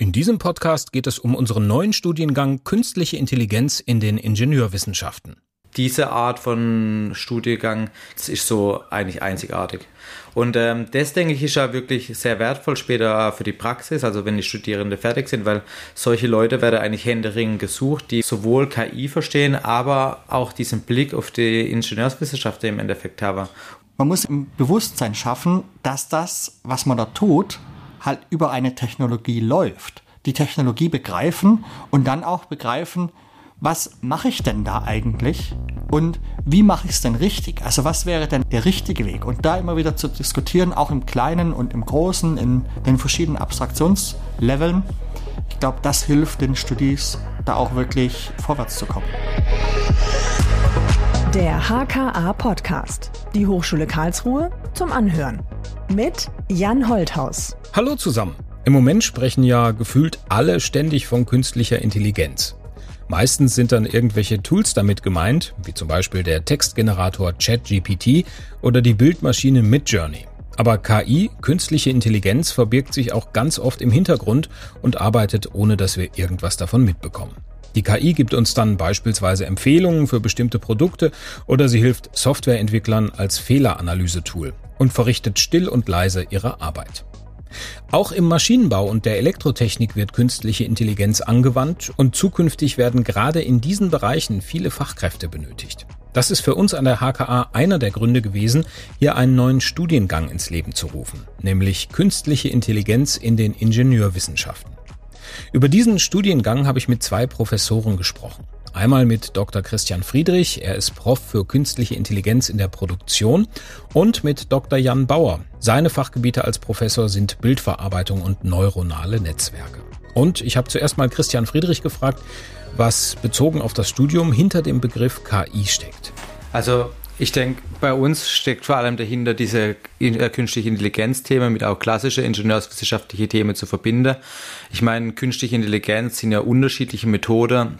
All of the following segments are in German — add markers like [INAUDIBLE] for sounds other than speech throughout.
In diesem Podcast geht es um unseren neuen Studiengang Künstliche Intelligenz in den Ingenieurwissenschaften. Diese Art von Studiengang ist so eigentlich einzigartig. Und ähm, das, denke ich, ist ja wirklich sehr wertvoll später für die Praxis, also wenn die Studierenden fertig sind, weil solche Leute werden eigentlich händeringend gesucht, die sowohl KI verstehen, aber auch diesen Blick auf die Ingenieurswissenschaft im Endeffekt haben. Man muss im Bewusstsein schaffen, dass das, was man da tut, halt über eine Technologie läuft. Die Technologie begreifen und dann auch begreifen, was mache ich denn da eigentlich und wie mache ich es denn richtig? Also was wäre denn der richtige Weg? Und da immer wieder zu diskutieren, auch im Kleinen und im Großen, in den verschiedenen Abstraktionsleveln. Ich glaube, das hilft den Studis, da auch wirklich vorwärts zu kommen. Der HKA Podcast. Die Hochschule Karlsruhe zum Anhören. Mit Jan Holthaus. Hallo zusammen. Im Moment sprechen ja gefühlt alle ständig von künstlicher Intelligenz. Meistens sind dann irgendwelche Tools damit gemeint, wie zum Beispiel der Textgenerator ChatGPT oder die Bildmaschine Midjourney. Aber KI, künstliche Intelligenz, verbirgt sich auch ganz oft im Hintergrund und arbeitet, ohne dass wir irgendwas davon mitbekommen. Die KI gibt uns dann beispielsweise Empfehlungen für bestimmte Produkte oder sie hilft Softwareentwicklern als Fehleranalyse-Tool und verrichtet still und leise ihre Arbeit. Auch im Maschinenbau und der Elektrotechnik wird künstliche Intelligenz angewandt und zukünftig werden gerade in diesen Bereichen viele Fachkräfte benötigt. Das ist für uns an der HKA einer der Gründe gewesen, hier einen neuen Studiengang ins Leben zu rufen, nämlich künstliche Intelligenz in den Ingenieurwissenschaften. Über diesen Studiengang habe ich mit zwei Professoren gesprochen. Einmal mit Dr. Christian Friedrich, er ist Prof für künstliche Intelligenz in der Produktion, und mit Dr. Jan Bauer. Seine Fachgebiete als Professor sind Bildverarbeitung und neuronale Netzwerke. Und ich habe zuerst mal Christian Friedrich gefragt, was bezogen auf das Studium hinter dem Begriff KI steckt. Also ich denke, bei uns steckt vor allem dahinter diese äh, künstliche Intelligenz-Themen mit auch klassische ingenieurswissenschaftliche Themen zu verbinden. Ich meine, künstliche Intelligenz sind ja unterschiedliche Methoden,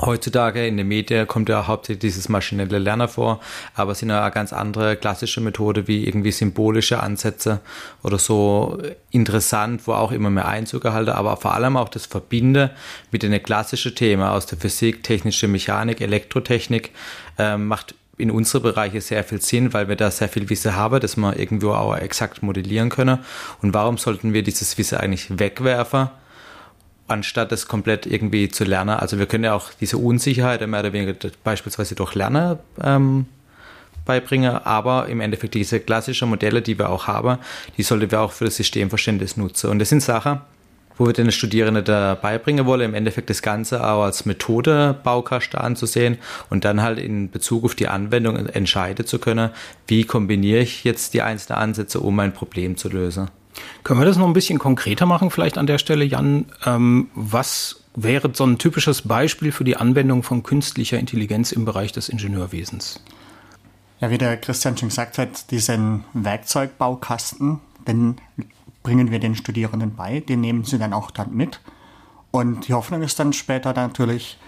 Heutzutage in den Medien kommt ja hauptsächlich dieses maschinelle Lernen vor, aber es sind ja auch ganz andere klassische Methoden wie irgendwie symbolische Ansätze oder so interessant, wo auch immer mehr Einzug erhalten, aber vor allem auch das Verbinden mit den klassischen Themen aus der Physik, technische Mechanik, Elektrotechnik äh, macht in unsere Bereiche sehr viel Sinn, weil wir da sehr viel Wissen haben, das wir irgendwo auch exakt modellieren können. Und warum sollten wir dieses Wissen eigentlich wegwerfen? anstatt es komplett irgendwie zu lernen. Also wir können ja auch diese Unsicherheit mehr oder weniger beispielsweise durch Lernen ähm, beibringen, aber im Endeffekt diese klassischen Modelle, die wir auch haben, die sollten wir auch für das Systemverständnis nutzen. Und das sind Sachen, wo wir den Studierenden da beibringen wollen, im Endeffekt das Ganze auch als Methode Baukasten anzusehen und dann halt in Bezug auf die Anwendung entscheiden zu können, wie kombiniere ich jetzt die einzelnen Ansätze, um ein Problem zu lösen. Können wir das noch ein bisschen konkreter machen, vielleicht an der Stelle, Jan? Ähm, was wäre so ein typisches Beispiel für die Anwendung von künstlicher Intelligenz im Bereich des Ingenieurwesens? Ja, wie der Christian schon gesagt hat, diesen Werkzeugbaukasten, den bringen wir den Studierenden bei, den nehmen sie dann auch dann mit. Und die Hoffnung ist dann später natürlich,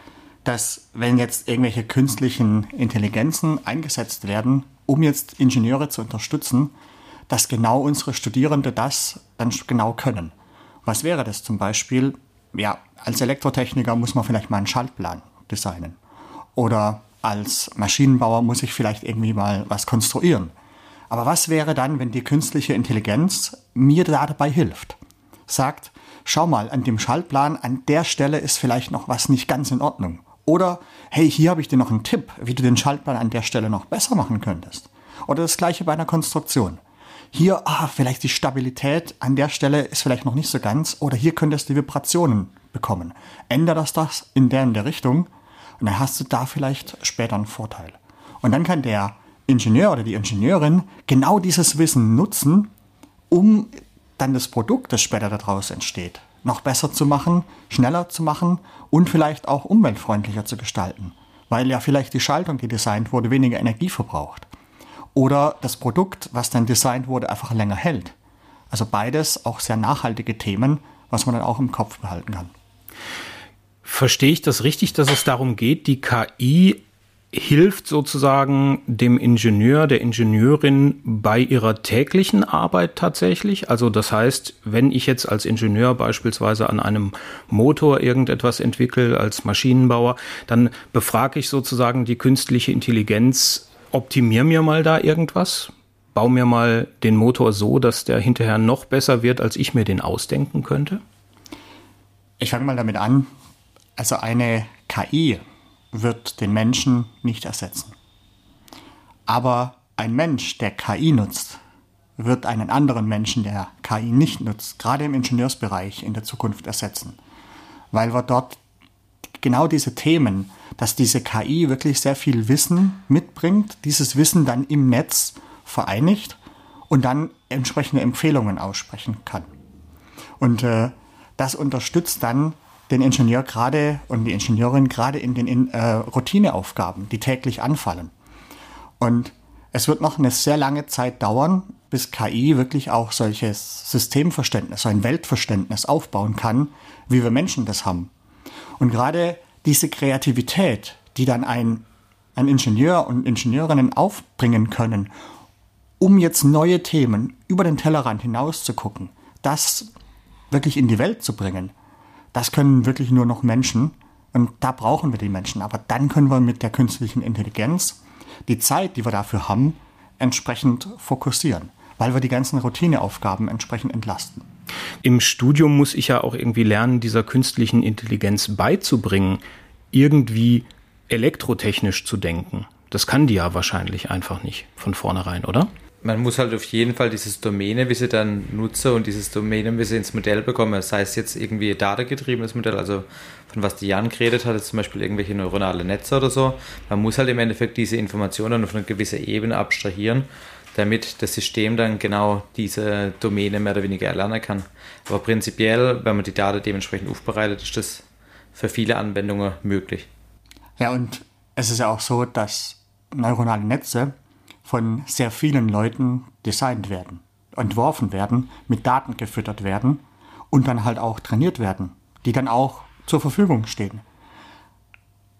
dass wenn jetzt irgendwelche künstlichen Intelligenzen eingesetzt werden, um jetzt Ingenieure zu unterstützen, dass genau unsere Studierende das dann genau können. Was wäre das zum Beispiel? Ja, als Elektrotechniker muss man vielleicht mal einen Schaltplan designen. Oder als Maschinenbauer muss ich vielleicht irgendwie mal was konstruieren. Aber was wäre dann, wenn die künstliche Intelligenz mir da dabei hilft? Sagt, schau mal, an dem Schaltplan, an der Stelle ist vielleicht noch was nicht ganz in Ordnung. Oder, hey, hier habe ich dir noch einen Tipp, wie du den Schaltplan an der Stelle noch besser machen könntest. Oder das gleiche bei einer Konstruktion hier, ah, vielleicht die Stabilität an der Stelle ist vielleicht noch nicht so ganz oder hier könntest du Vibrationen bekommen. Ändere das das in der in der Richtung und dann hast du da vielleicht später einen Vorteil. Und dann kann der Ingenieur oder die Ingenieurin genau dieses Wissen nutzen, um dann das Produkt, das später daraus entsteht, noch besser zu machen, schneller zu machen und vielleicht auch umweltfreundlicher zu gestalten, weil ja vielleicht die Schaltung, die designt wurde, weniger Energie verbraucht oder das Produkt, was dann designt wurde, einfach länger hält. Also beides auch sehr nachhaltige Themen, was man dann auch im Kopf behalten kann. Verstehe ich das richtig, dass es darum geht, die KI hilft sozusagen dem Ingenieur, der Ingenieurin bei ihrer täglichen Arbeit tatsächlich? Also das heißt, wenn ich jetzt als Ingenieur beispielsweise an einem Motor irgendetwas entwickle, als Maschinenbauer, dann befrage ich sozusagen die künstliche Intelligenz, optimier mir mal da irgendwas, bau mir mal den Motor so, dass der hinterher noch besser wird, als ich mir den ausdenken könnte? Ich fange mal damit an. Also eine KI wird den Menschen nicht ersetzen. Aber ein Mensch, der KI nutzt, wird einen anderen Menschen, der KI nicht nutzt, gerade im Ingenieursbereich in der Zukunft ersetzen. Weil wir dort genau diese Themen, dass diese KI wirklich sehr viel Wissen mitbringt, dieses Wissen dann im Netz vereinigt und dann entsprechende Empfehlungen aussprechen kann. Und äh, das unterstützt dann den Ingenieur gerade und die Ingenieurin gerade in den äh, Routineaufgaben, die täglich anfallen. Und es wird noch eine sehr lange Zeit dauern, bis KI wirklich auch solches Systemverständnis, so ein Weltverständnis aufbauen kann, wie wir Menschen das haben. Und gerade diese Kreativität, die dann ein, ein Ingenieur und Ingenieurinnen aufbringen können, um jetzt neue Themen über den Tellerrand hinaus zu gucken, das wirklich in die Welt zu bringen, das können wirklich nur noch Menschen. Und da brauchen wir die Menschen. Aber dann können wir mit der künstlichen Intelligenz die Zeit, die wir dafür haben, entsprechend fokussieren, weil wir die ganzen Routineaufgaben entsprechend entlasten. Im Studium muss ich ja auch irgendwie lernen, dieser künstlichen Intelligenz beizubringen, irgendwie elektrotechnisch zu denken. Das kann die ja wahrscheinlich einfach nicht von vornherein, oder? Man muss halt auf jeden Fall dieses Domänenwissen dann nutzen und dieses Domänenwissen ins Modell bekommen. Sei es jetzt irgendwie ein datengetriebenes Modell, also von was die Jan geredet hat, zum Beispiel irgendwelche neuronale Netze oder so. Man muss halt im Endeffekt diese Informationen auf eine gewisse Ebene abstrahieren, damit das System dann genau diese Domäne mehr oder weniger erlernen kann. Aber prinzipiell, wenn man die Daten dementsprechend aufbereitet, ist das für viele Anwendungen möglich. Ja, und es ist ja auch so, dass neuronale Netze von sehr vielen Leuten designt werden, entworfen werden, mit Daten gefüttert werden und dann halt auch trainiert werden, die dann auch zur Verfügung stehen.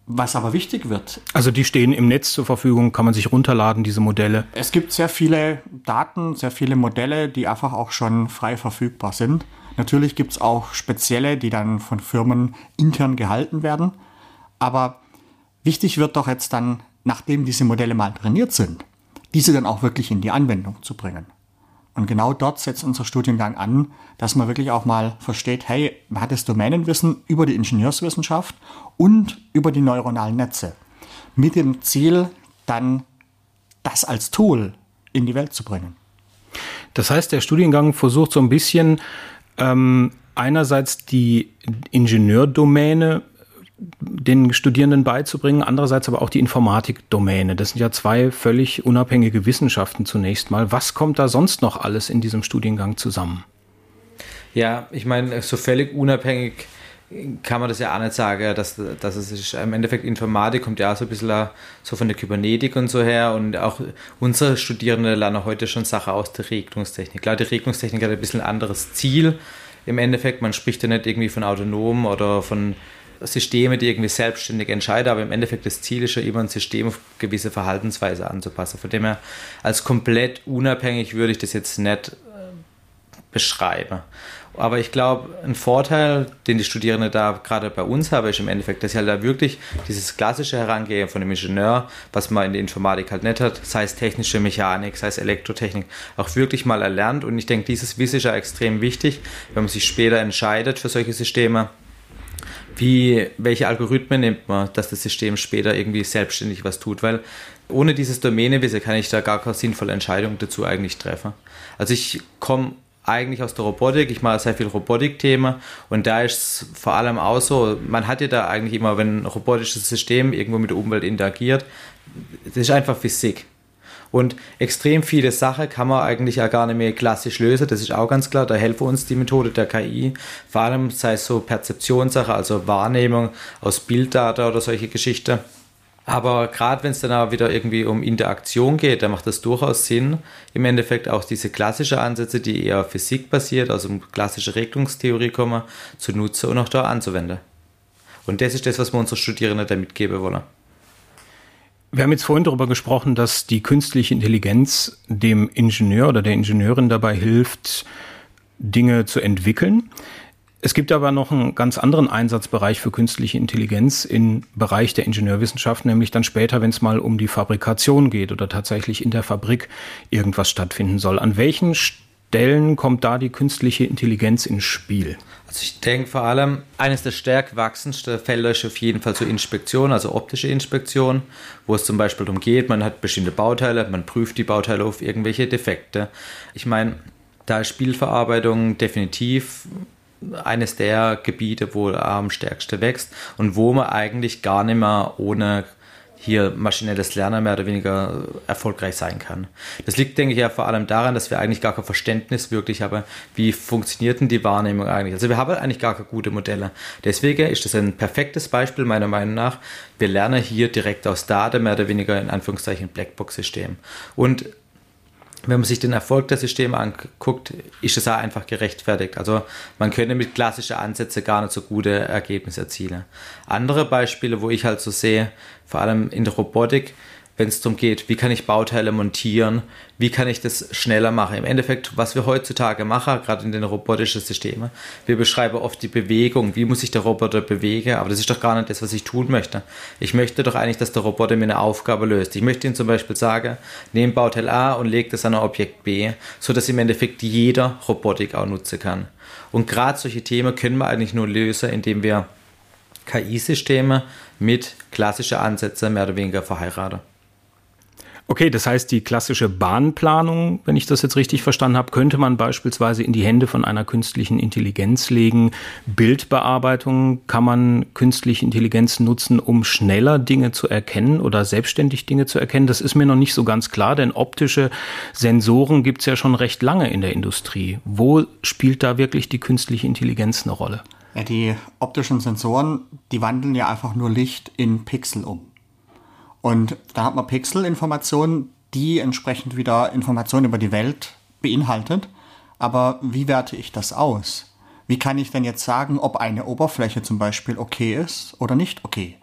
Was aber wichtig wird. Also die stehen im Netz zur Verfügung, kann man sich runterladen, diese Modelle. Es gibt sehr viele Daten, sehr viele Modelle, die einfach auch schon frei verfügbar sind. Natürlich gibt es auch spezielle, die dann von Firmen intern gehalten werden. Aber wichtig wird doch jetzt dann, nachdem diese Modelle mal trainiert sind, diese dann auch wirklich in die Anwendung zu bringen. Und genau dort setzt unser Studiengang an, dass man wirklich auch mal versteht, hey, man hat das Domänenwissen über die Ingenieurswissenschaft und über die neuronalen Netze. Mit dem Ziel, dann das als Tool in die Welt zu bringen. Das heißt, der Studiengang versucht so ein bisschen ähm, einerseits die Ingenieurdomäne den Studierenden beizubringen, andererseits aber auch die Informatikdomäne. Das sind ja zwei völlig unabhängige Wissenschaften zunächst mal. Was kommt da sonst noch alles in diesem Studiengang zusammen? Ja, ich meine, so völlig unabhängig kann man das ja auch nicht sagen, dass, dass es ist, im Endeffekt Informatik kommt ja auch so ein bisschen so von der Kybernetik und so her und auch unsere Studierende lernen heute schon Sachen aus der Regelungstechnik. Klar, die Regelungstechnik hat ein bisschen ein anderes Ziel im Endeffekt. Man spricht ja nicht irgendwie von autonom oder von Systeme, die irgendwie selbstständig entscheiden, aber im Endeffekt das Ziel ist ja immer ein System auf gewisse Verhaltensweise anzupassen. Von dem her, als komplett unabhängig würde ich das jetzt nicht äh, beschreiben. Aber ich glaube, ein Vorteil, den die Studierenden da gerade bei uns haben, ist im Endeffekt, dass sie halt da wirklich dieses klassische Herangehen von dem Ingenieur, was man in der Informatik halt nicht hat, sei es technische Mechanik, sei es Elektrotechnik, auch wirklich mal erlernt. Und ich denke, dieses Wissen ist ja extrem wichtig, wenn man sich später entscheidet für solche Systeme wie, welche Algorithmen nimmt man, dass das System später irgendwie selbstständig was tut, weil ohne dieses Domänewissen kann ich da gar keine sinnvolle Entscheidung dazu eigentlich treffen. Also ich komme eigentlich aus der Robotik, ich mache sehr viel Robotik-Themen und da ist es vor allem auch so, man hat ja da eigentlich immer, wenn ein robotisches System irgendwo mit der Umwelt interagiert, das ist einfach Physik. Und extrem viele Sachen kann man eigentlich ja gar nicht mehr klassisch lösen, das ist auch ganz klar. Da helfen uns die Methode der KI, vor allem sei es so Perzeptionssache, also Wahrnehmung aus Bilddata oder solche Geschichten. Aber gerade wenn es dann auch wieder irgendwie um Interaktion geht, dann macht das durchaus Sinn, im Endeffekt auch diese klassischen Ansätze, die eher physikbasiert, also um klassische Regelungstheorie kommen, zu nutzen und auch da anzuwenden. Und das ist das, was wir unseren Studierenden da mitgeben wollen. Wir haben jetzt vorhin darüber gesprochen, dass die künstliche Intelligenz dem Ingenieur oder der Ingenieurin dabei hilft, Dinge zu entwickeln. Es gibt aber noch einen ganz anderen Einsatzbereich für künstliche Intelligenz im Bereich der Ingenieurwissenschaft, nämlich dann später, wenn es mal um die Fabrikation geht oder tatsächlich in der Fabrik irgendwas stattfinden soll. An welchen Stellen kommt da die künstliche Intelligenz ins Spiel? Also ich denke vor allem, eines der stärk wachsendsten Felder ist auf jeden Fall zur Inspektion, also optische Inspektion, wo es zum Beispiel darum geht, man hat bestimmte Bauteile, man prüft die Bauteile auf irgendwelche Defekte. Ich meine, da ist Spielverarbeitung definitiv eines der Gebiete, wo am stärksten wächst und wo man eigentlich gar nicht mehr ohne hier maschinelles Lernen mehr oder weniger erfolgreich sein kann. Das liegt, denke ich, ja vor allem daran, dass wir eigentlich gar kein Verständnis wirklich haben, wie funktioniert denn die Wahrnehmung eigentlich. Also wir haben eigentlich gar keine gute Modelle. Deswegen ist das ein perfektes Beispiel meiner Meinung nach. Wir lernen hier direkt aus Daten mehr oder weniger in Anführungszeichen Blackbox-System. Und wenn man sich den Erfolg der Systeme anguckt, ist es auch einfach gerechtfertigt. Also man könnte mit klassischen Ansätzen gar nicht so gute Ergebnisse erzielen. Andere Beispiele, wo ich halt so sehe, vor allem in der Robotik, wenn es darum geht, wie kann ich Bauteile montieren, wie kann ich das schneller machen. Im Endeffekt, was wir heutzutage machen, gerade in den robotischen Systemen, wir beschreiben oft die Bewegung, wie muss sich der Roboter bewegen, aber das ist doch gar nicht das, was ich tun möchte. Ich möchte doch eigentlich, dass der Roboter mir eine Aufgabe löst. Ich möchte ihm zum Beispiel sagen, nehme Bauteil A und lege das an ein Objekt B, so dass im Endeffekt jeder Robotik auch nutzen kann. Und gerade solche Themen können wir eigentlich nur lösen, indem wir KI-Systeme mit klassischen Ansätzen mehr oder weniger verheiraten. Okay, das heißt, die klassische Bahnplanung, wenn ich das jetzt richtig verstanden habe, könnte man beispielsweise in die Hände von einer künstlichen Intelligenz legen. Bildbearbeitung kann man künstliche Intelligenz nutzen, um schneller Dinge zu erkennen oder selbstständig Dinge zu erkennen. Das ist mir noch nicht so ganz klar, denn optische Sensoren gibt es ja schon recht lange in der Industrie. Wo spielt da wirklich die künstliche Intelligenz eine Rolle? Ja, die optischen Sensoren, die wandeln ja einfach nur Licht in Pixel um. Und da hat man Pixelinformationen, die entsprechend wieder Informationen über die Welt beinhaltet. Aber wie werte ich das aus? Wie kann ich denn jetzt sagen, ob eine Oberfläche zum Beispiel okay ist oder nicht okay?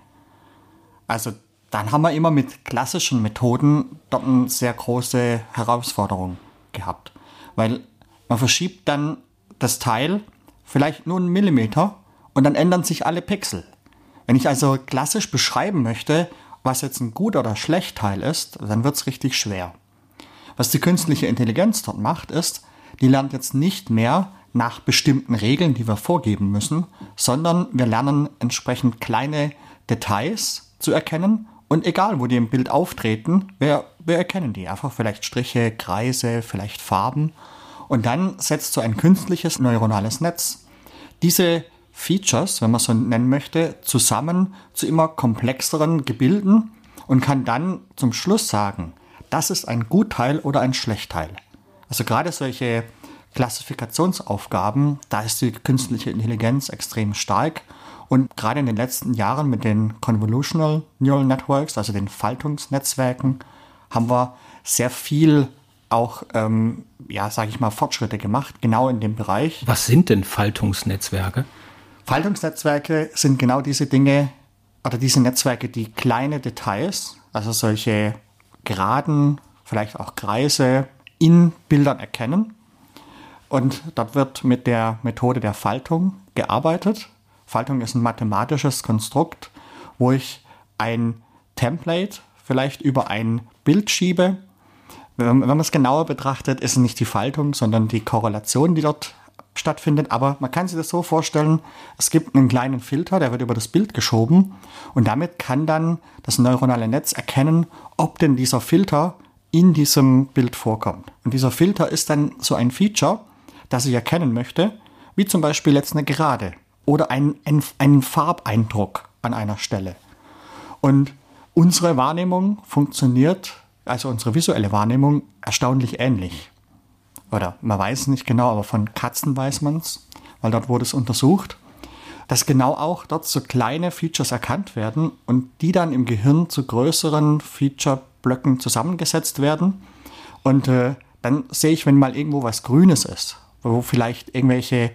Also dann haben wir immer mit klassischen Methoden dort eine sehr große Herausforderung gehabt. Weil man verschiebt dann das Teil vielleicht nur einen Millimeter und dann ändern sich alle Pixel. Wenn ich also klassisch beschreiben möchte, was jetzt ein gut oder schlecht Teil ist, dann wird es richtig schwer. Was die künstliche Intelligenz dort macht, ist, die lernt jetzt nicht mehr nach bestimmten Regeln, die wir vorgeben müssen, sondern wir lernen entsprechend kleine Details zu erkennen und egal, wo die im Bild auftreten, wir, wir erkennen die. Einfach vielleicht Striche, Kreise, vielleicht Farben. Und dann setzt so ein künstliches neuronales Netz diese Features, wenn man so nennen möchte, zusammen zu immer komplexeren Gebilden und kann dann zum Schluss sagen, das ist ein Gutteil oder ein Schlechtteil. Also gerade solche Klassifikationsaufgaben, da ist die künstliche Intelligenz extrem stark. Und gerade in den letzten Jahren mit den Convolutional Neural Networks, also den Faltungsnetzwerken, haben wir sehr viel auch, ähm, ja, sage ich mal, Fortschritte gemacht, genau in dem Bereich. Was sind denn Faltungsnetzwerke? Faltungsnetzwerke sind genau diese Dinge oder diese Netzwerke, die kleine Details, also solche Geraden, vielleicht auch Kreise in Bildern erkennen. Und dort wird mit der Methode der Faltung gearbeitet. Faltung ist ein mathematisches Konstrukt, wo ich ein Template vielleicht über ein Bild schiebe. Wenn man es genauer betrachtet, ist es nicht die Faltung, sondern die Korrelation, die dort stattfindet. Aber man kann sich das so vorstellen, es gibt einen kleinen Filter, der wird über das Bild geschoben und damit kann dann das neuronale Netz erkennen, ob denn dieser Filter in diesem Bild vorkommt. Und dieser Filter ist dann so ein Feature, das ich erkennen möchte, wie zum Beispiel jetzt eine Gerade oder ein, ein, einen Farbeindruck an einer Stelle. Und unsere Wahrnehmung funktioniert, also unsere visuelle Wahrnehmung, erstaunlich ähnlich oder man weiß es nicht genau, aber von Katzen weiß man es, weil dort wurde es untersucht, dass genau auch dort so kleine Features erkannt werden und die dann im Gehirn zu größeren Feature-Blöcken zusammengesetzt werden. Und äh, dann sehe ich, wenn mal irgendwo was Grünes ist, wo vielleicht irgendwelche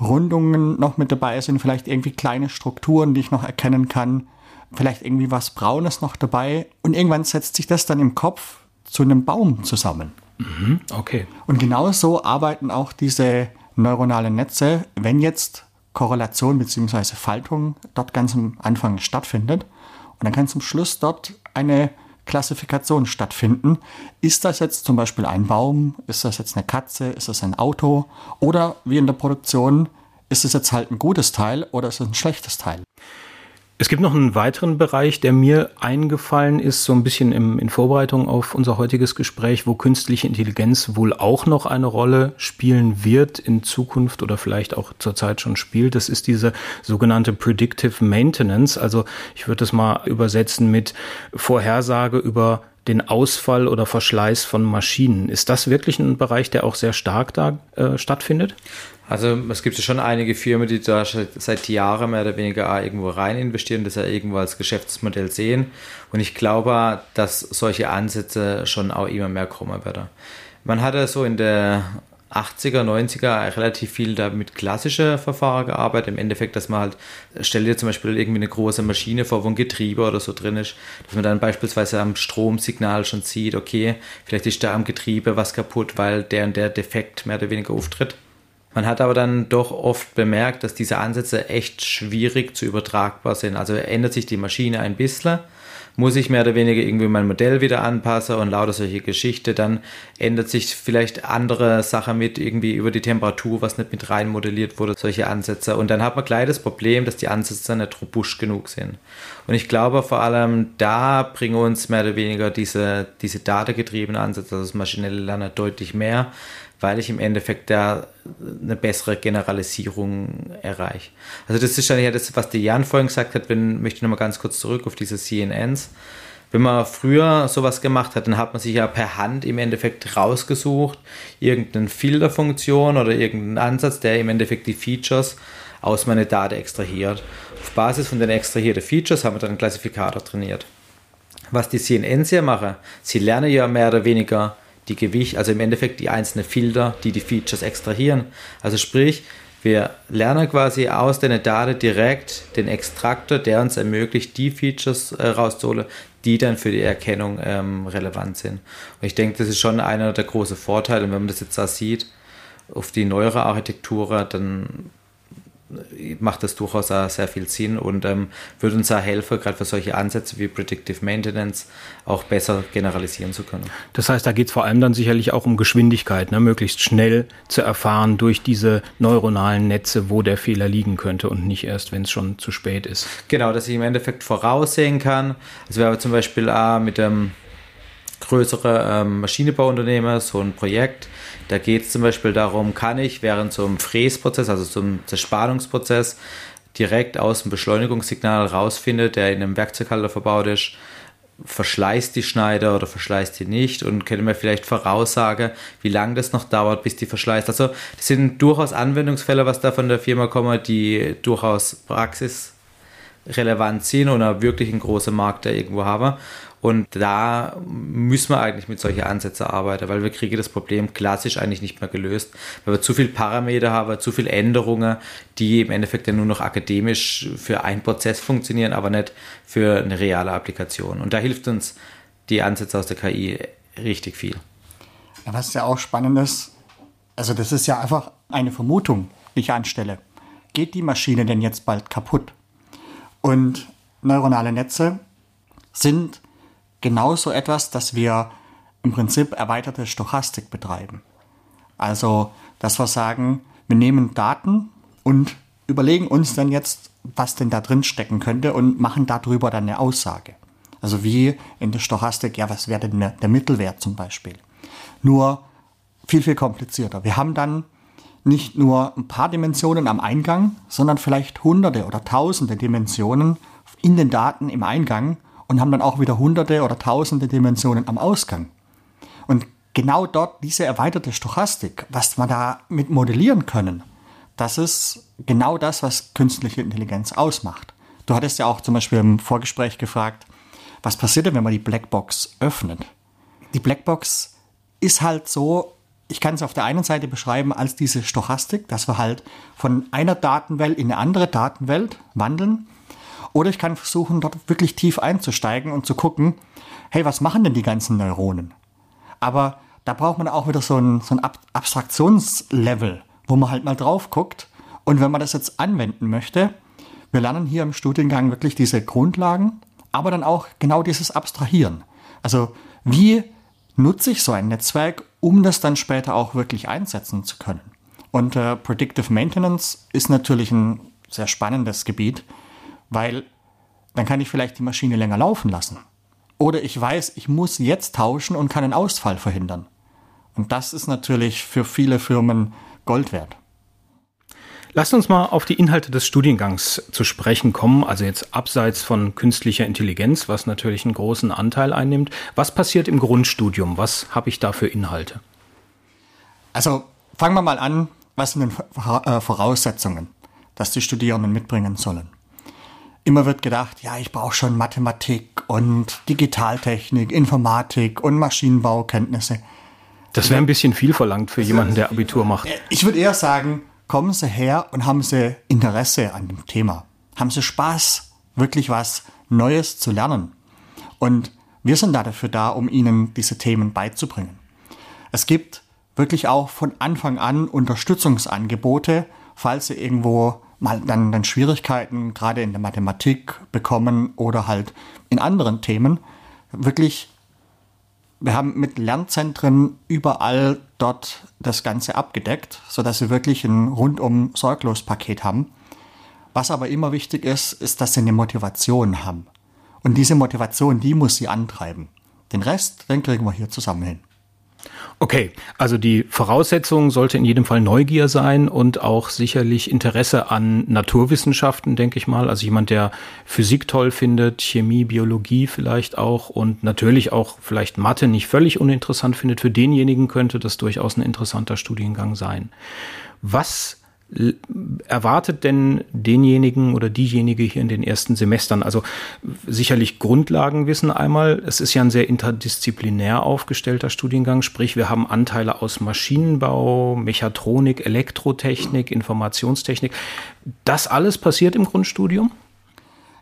Rundungen noch mit dabei sind, vielleicht irgendwie kleine Strukturen, die ich noch erkennen kann, vielleicht irgendwie was Braunes noch dabei und irgendwann setzt sich das dann im Kopf zu einem Baum zusammen. Mhm, okay. Und genauso arbeiten auch diese neuronalen Netze, wenn jetzt Korrelation bzw. Faltung dort ganz am Anfang stattfindet und dann kann zum Schluss dort eine Klassifikation stattfinden. Ist das jetzt zum Beispiel ein Baum? Ist das jetzt eine Katze? Ist das ein Auto? Oder wie in der Produktion, ist es jetzt halt ein gutes Teil oder ist es ein schlechtes Teil? Es gibt noch einen weiteren Bereich, der mir eingefallen ist, so ein bisschen im, in Vorbereitung auf unser heutiges Gespräch, wo künstliche Intelligenz wohl auch noch eine Rolle spielen wird in Zukunft oder vielleicht auch zurzeit schon spielt. Das ist diese sogenannte Predictive Maintenance. Also ich würde das mal übersetzen mit Vorhersage über den Ausfall oder Verschleiß von Maschinen. Ist das wirklich ein Bereich, der auch sehr stark da äh, stattfindet? Also es gibt ja schon einige Firmen, die da seit Jahren mehr oder weniger irgendwo rein investieren, das ja irgendwo als Geschäftsmodell sehen. Und ich glaube, dass solche Ansätze schon auch immer mehr kommen werden. Man hatte so in der 80er, 90er relativ viel da mit klassischen Verfahren gearbeitet. Im Endeffekt, dass man halt, stell dir zum Beispiel irgendwie eine große Maschine vor, wo ein Getriebe oder so drin ist, dass man dann beispielsweise am Stromsignal schon sieht, okay, vielleicht ist da am Getriebe was kaputt, weil der und der Defekt mehr oder weniger auftritt. Man hat aber dann doch oft bemerkt, dass diese Ansätze echt schwierig zu übertragbar sind. Also ändert sich die Maschine ein bisschen, muss ich mehr oder weniger irgendwie mein Modell wieder anpassen und lauter solche Geschichte, dann ändert sich vielleicht andere Sachen mit irgendwie über die Temperatur, was nicht mit rein modelliert wurde, solche Ansätze. Und dann hat man gleich das Problem, dass die Ansätze nicht robust genug sind. Und ich glaube vor allem da bringen uns mehr oder weniger diese, diese datengetriebenen Ansätze, also das maschinelle Lernen deutlich mehr, weil ich im Endeffekt da eine bessere Generalisierung erreiche. Also das ist ja das, was der Jan vorhin gesagt hat, wenn, möchte ich nochmal ganz kurz zurück auf diese CNNs. Wenn man früher sowas gemacht hat, dann hat man sich ja per Hand im Endeffekt rausgesucht, irgendeine Filterfunktion oder irgendeinen Ansatz, der im Endeffekt die Features aus meiner Daten extrahiert. Auf Basis von den extrahierten Features haben wir dann einen Klassifikator trainiert. Was die CNNs hier machen, sie lernen ja mehr oder weniger die Gewicht, also im Endeffekt die einzelnen Filter, die die Features extrahieren. Also sprich, wir lernen quasi aus den Daten direkt den Extraktor, der uns ermöglicht, die Features äh, rauszuholen, die dann für die Erkennung ähm, relevant sind. Und ich denke, das ist schon einer der großen Vorteile. Und wenn man das jetzt da sieht, auf die neuere Architektur, dann macht das durchaus auch sehr viel Sinn und ähm, würde uns auch helfen, gerade für solche Ansätze wie Predictive Maintenance auch besser generalisieren zu können. Das heißt, da geht es vor allem dann sicherlich auch um Geschwindigkeit, ne? möglichst schnell zu erfahren durch diese neuronalen Netze, wo der Fehler liegen könnte und nicht erst, wenn es schon zu spät ist. Genau, dass ich im Endeffekt voraussehen kann. Also wir haben zum Beispiel auch mit dem größeren ähm, Maschinenbauunternehmen so ein Projekt, da geht es zum Beispiel darum, kann ich während so einem Fräsprozess, also so einem Zerspannungsprozess, direkt aus dem Beschleunigungssignal rausfindet, der in einem Werkzeughalter verbaut ist, verschleißt die Schneider oder verschleißt die nicht und könnte mir vielleicht voraussagen, wie lange das noch dauert, bis die verschleißt. Also das sind durchaus Anwendungsfälle, was da von der Firma kommen, die durchaus praxisrelevant sind oder wirklich einen großen Markt da irgendwo haben. Und da müssen wir eigentlich mit solchen Ansätzen arbeiten, weil wir kriegen das Problem klassisch eigentlich nicht mehr gelöst, weil wir zu viele Parameter haben, zu viele Änderungen, die im Endeffekt ja nur noch akademisch für einen Prozess funktionieren, aber nicht für eine reale Applikation. Und da hilft uns die Ansätze aus der KI richtig viel. Ja, was ja auch spannend ist, also das ist ja einfach eine Vermutung, die ich anstelle. Geht die Maschine denn jetzt bald kaputt? Und neuronale Netze sind genauso etwas, dass wir im Prinzip erweiterte Stochastik betreiben. Also, dass wir sagen, wir nehmen Daten und überlegen uns dann jetzt, was denn da drin stecken könnte und machen darüber dann eine Aussage. Also wie in der Stochastik, ja, was wäre denn der Mittelwert zum Beispiel? Nur viel, viel komplizierter. Wir haben dann nicht nur ein paar Dimensionen am Eingang, sondern vielleicht hunderte oder tausende Dimensionen in den Daten im Eingang und haben dann auch wieder hunderte oder tausende Dimensionen am Ausgang. Und genau dort diese erweiterte Stochastik, was man da mit modellieren können, das ist genau das, was künstliche Intelligenz ausmacht. Du hattest ja auch zum Beispiel im Vorgespräch gefragt, was passiert denn, wenn man die Blackbox öffnet? Die Blackbox ist halt so, ich kann es auf der einen Seite beschreiben als diese Stochastik, dass wir halt von einer Datenwelt in eine andere Datenwelt wandeln Oder ich kann versuchen, dort wirklich tief einzusteigen und zu gucken, hey, was machen denn die ganzen Neuronen? Aber da braucht man auch wieder so ein, so ein Abstraktionslevel, wo man halt mal drauf guckt. Und wenn man das jetzt anwenden möchte, wir lernen hier im Studiengang wirklich diese Grundlagen, aber dann auch genau dieses Abstrahieren. Also wie nutze ich so ein Netzwerk, um das dann später auch wirklich einsetzen zu können? Und äh, Predictive Maintenance ist natürlich ein sehr spannendes Gebiet, weil dann kann ich vielleicht die Maschine länger laufen lassen. Oder ich weiß, ich muss jetzt tauschen und kann einen Ausfall verhindern. Und das ist natürlich für viele Firmen Gold wert. Lasst uns mal auf die Inhalte des Studiengangs zu sprechen kommen, also jetzt abseits von künstlicher Intelligenz, was natürlich einen großen Anteil einnimmt. Was passiert im Grundstudium? Was habe ich da für Inhalte? Also fangen wir mal an, was sind denn Voraussetzungen, dass die Studierenden mitbringen sollen? Immer wird gedacht, ja, ich brauche schon Mathematik und Digitaltechnik, Informatik und Maschinenbaukenntnisse. Das wäre ein bisschen viel verlangt für jemanden, der Abitur macht. Ich würde eher sagen, kommen Sie her und haben Sie Interesse an dem Thema. Haben Sie Spaß, wirklich was Neues zu lernen. Und wir sind da dafür da, um Ihnen diese Themen beizubringen. Es gibt wirklich auch von Anfang an Unterstützungsangebote, falls Sie irgendwo mal dann, dann Schwierigkeiten gerade in der Mathematik bekommen oder halt in anderen Themen. Wirklich wir haben mit Lernzentren überall dort das Ganze abgedeckt, sodass sie wirklich ein rundum sorglos Paket haben. Was aber immer wichtig ist, ist, dass sie eine Motivation haben. Und diese Motivation, die muss sie antreiben. Den Rest, den kriegen wir hier zusammen hin. Okay, also die Voraussetzung sollte in jedem Fall Neugier sein und auch sicherlich Interesse an Naturwissenschaften, denke ich mal. Also jemand, der Physik toll findet, Chemie, Biologie vielleicht auch und natürlich auch vielleicht Mathe nicht völlig uninteressant findet, für denjenigen könnte das durchaus ein interessanter Studiengang sein. Was erwartet denn denjenigen oder diejenige hier in den ersten Semestern? Also sicherlich Grundlagenwissen einmal. Es ist ja ein sehr interdisziplinär aufgestellter Studiengang, sprich wir haben Anteile aus Maschinenbau, Mechatronik, Elektrotechnik, Informationstechnik. Das alles passiert im Grundstudium?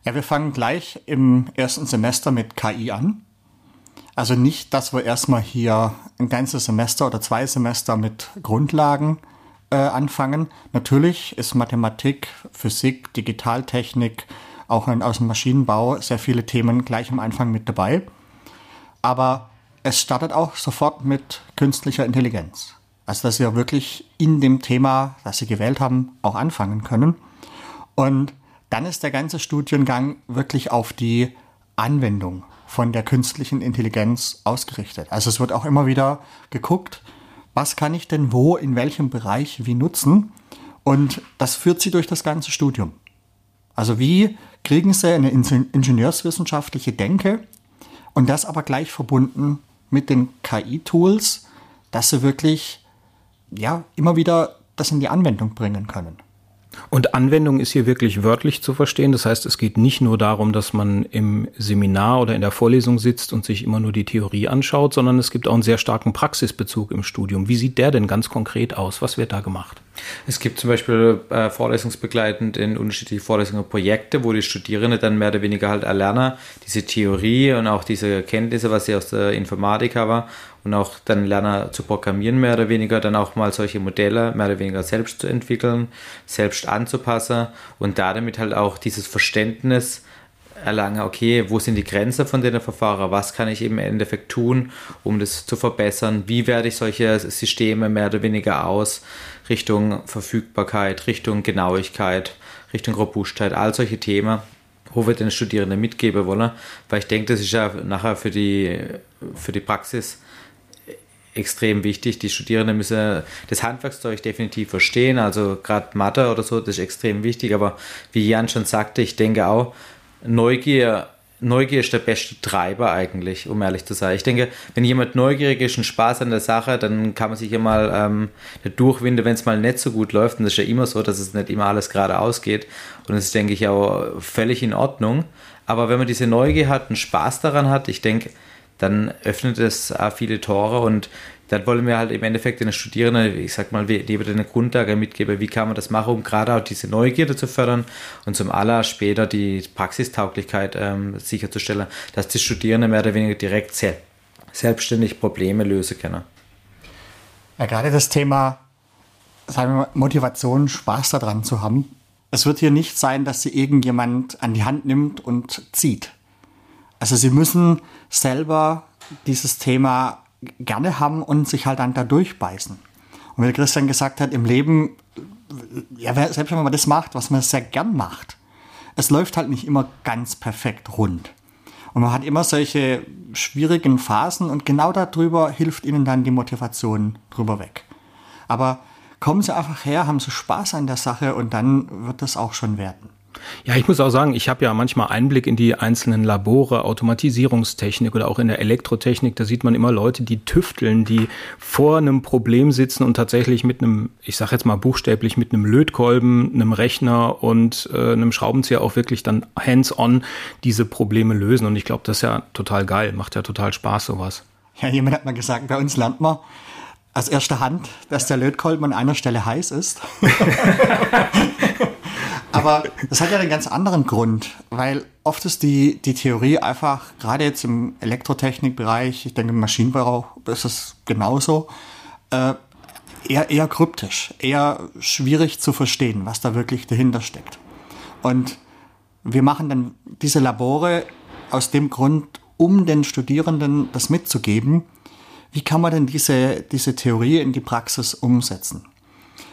Ja, wir fangen gleich im ersten Semester mit KI an. Also nicht, dass wir erstmal hier ein ganzes Semester oder zwei Semester mit Grundlagen äh, anfangen. Natürlich ist Mathematik, Physik, Digitaltechnik, auch aus dem Maschinenbau sehr viele Themen gleich am Anfang mit dabei. Aber es startet auch sofort mit künstlicher Intelligenz. Also dass Sie wirklich in dem Thema, das Sie gewählt haben, auch anfangen können. Und dann ist der ganze Studiengang wirklich auf die Anwendung von der künstlichen Intelligenz ausgerichtet. Also es wird auch immer wieder geguckt, was kann ich denn wo, in welchem Bereich wie nutzen. Und das führt sie durch das ganze Studium. Also wie kriegen sie eine ingenieurswissenschaftliche Denke und das aber gleich verbunden mit den KI-Tools, dass sie wirklich ja immer wieder das in die Anwendung bringen können. Und Anwendung ist hier wirklich wörtlich zu verstehen. Das heißt, es geht nicht nur darum, dass man im Seminar oder in der Vorlesung sitzt und sich immer nur die Theorie anschaut, sondern es gibt auch einen sehr starken Praxisbezug im Studium. Wie sieht der denn ganz konkret aus? Was wird da gemacht? Es gibt zum Beispiel äh, vorlesungsbegleitend in unterschiedliche Vorlesungen Projekte, wo die Studierenden dann mehr oder weniger halt erlernen, diese Theorie und auch diese Kenntnisse, was sie aus der Informatik haben und auch dann lernen zu programmieren, mehr oder weniger, dann auch mal solche Modelle mehr oder weniger selbst zu entwickeln, selbst anzupassen und damit halt auch dieses Verständnis erlangen, okay, wo sind die Grenzen von den Verfahren, was kann ich im Endeffekt tun, um das zu verbessern, wie werde ich solche Systeme mehr oder weniger aus, Richtung Verfügbarkeit, Richtung Genauigkeit, Richtung Robustheit, all solche Themen, wo wir den Studierenden mitgeben wollen, weil ich denke, das ist ja nachher für die, für die Praxis extrem wichtig. Die Studierenden müssen das Handwerkszeug definitiv verstehen, also gerade Mathe oder so, das ist extrem wichtig, aber wie Jan schon sagte, ich denke auch, Neugier, Neugier ist der beste Treiber eigentlich, um ehrlich zu sein. Ich denke, wenn jemand neugierig ist und Spaß an der Sache, dann kann man sich mal ähm, durchwinden, wenn es mal nicht so gut läuft. Und das ist ja immer so, dass es nicht immer alles gerade ausgeht. Und das ist, denke ich, auch völlig in Ordnung. Aber wenn man diese Neugier hat und Spaß daran hat, ich denke, dann öffnet es auch viele Tore und dann wollen wir halt im Endeffekt den Studierenden, ich sag mal, eben eine Grundlage mitgeben, wie kann man das machen, um gerade auch diese Neugierde zu fördern und zum aller später die Praxistauglichkeit ähm, sicherzustellen, dass die Studierenden mehr oder weniger direkt se selbstständig Probleme lösen können. Ja, gerade das Thema sagen wir mal, Motivation, Spaß daran zu haben. Es wird hier nicht sein, dass sie irgendjemand an die Hand nimmt und zieht. Also sie müssen selber dieses Thema gerne haben und sich halt dann da durchbeißen. Und wie Christian gesagt hat, im Leben, ja, selbst wenn man das macht, was man sehr gern macht, es läuft halt nicht immer ganz perfekt rund. Und man hat immer solche schwierigen Phasen und genau darüber hilft ihnen dann die Motivation drüber weg. Aber kommen sie einfach her, haben sie Spaß an der Sache und dann wird das auch schon werden. Ja, ich muss auch sagen, ich habe ja manchmal Einblick in die einzelnen Labore, Automatisierungstechnik oder auch in der Elektrotechnik. Da sieht man immer Leute, die tüfteln, die vor einem Problem sitzen und tatsächlich mit einem, ich sage jetzt mal buchstäblich, mit einem Lötkolben, einem Rechner und äh, einem Schraubenzieher auch wirklich dann hands-on diese Probleme lösen. Und ich glaube, das ist ja total geil, macht ja total Spaß sowas. Ja, jemand hat mal gesagt, bei uns lernt man aus erster Hand, dass der Lötkolben an einer Stelle heiß ist. [LAUGHS] [LAUGHS] Aber das hat ja einen ganz anderen Grund, weil oft ist die, die Theorie einfach, gerade jetzt im Elektrotechnikbereich, ich denke im Maschinenbau ist es genauso, äh, eher, eher kryptisch, eher schwierig zu verstehen, was da wirklich dahinter steckt. Und wir machen dann diese Labore aus dem Grund, um den Studierenden das mitzugeben, wie kann man denn diese, diese Theorie in die Praxis umsetzen.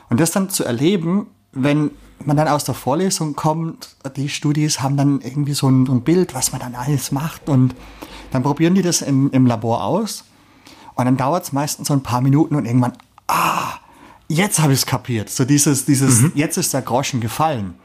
Und das dann zu erleben, wenn man dann aus der Vorlesung kommt, die Studis haben dann irgendwie so ein, so ein Bild, was man dann alles macht und dann probieren die das im, im Labor aus und dann dauert es meistens so ein paar Minuten und irgendwann, ah, jetzt habe ich es kapiert. So dieses, dieses, mhm. jetzt ist der Groschen gefallen.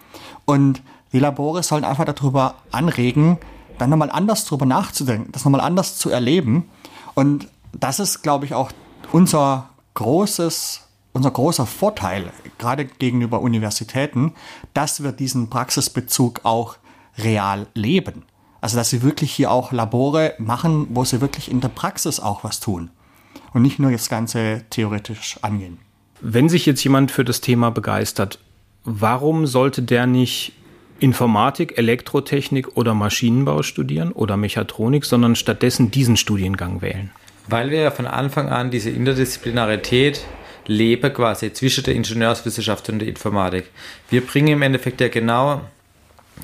Und die Labore sollen einfach darüber anregen, dann nochmal anders drüber nachzudenken, das nochmal anders zu erleben. Und das ist, glaube ich, auch unser großes unser großer Vorteil, gerade gegenüber Universitäten, dass wir diesen Praxisbezug auch real leben. Also dass sie wirklich hier auch Labore machen, wo sie wirklich in der Praxis auch was tun und nicht nur das Ganze theoretisch angehen. Wenn sich jetzt jemand für das Thema begeistert, warum sollte der nicht Informatik, Elektrotechnik oder Maschinenbau studieren oder Mechatronik, sondern stattdessen diesen Studiengang wählen? Weil wir ja von Anfang an diese Interdisziplinarität lebe quasi zwischen der Ingenieurswissenschaft und der Informatik. Wir bringen im Endeffekt ja genau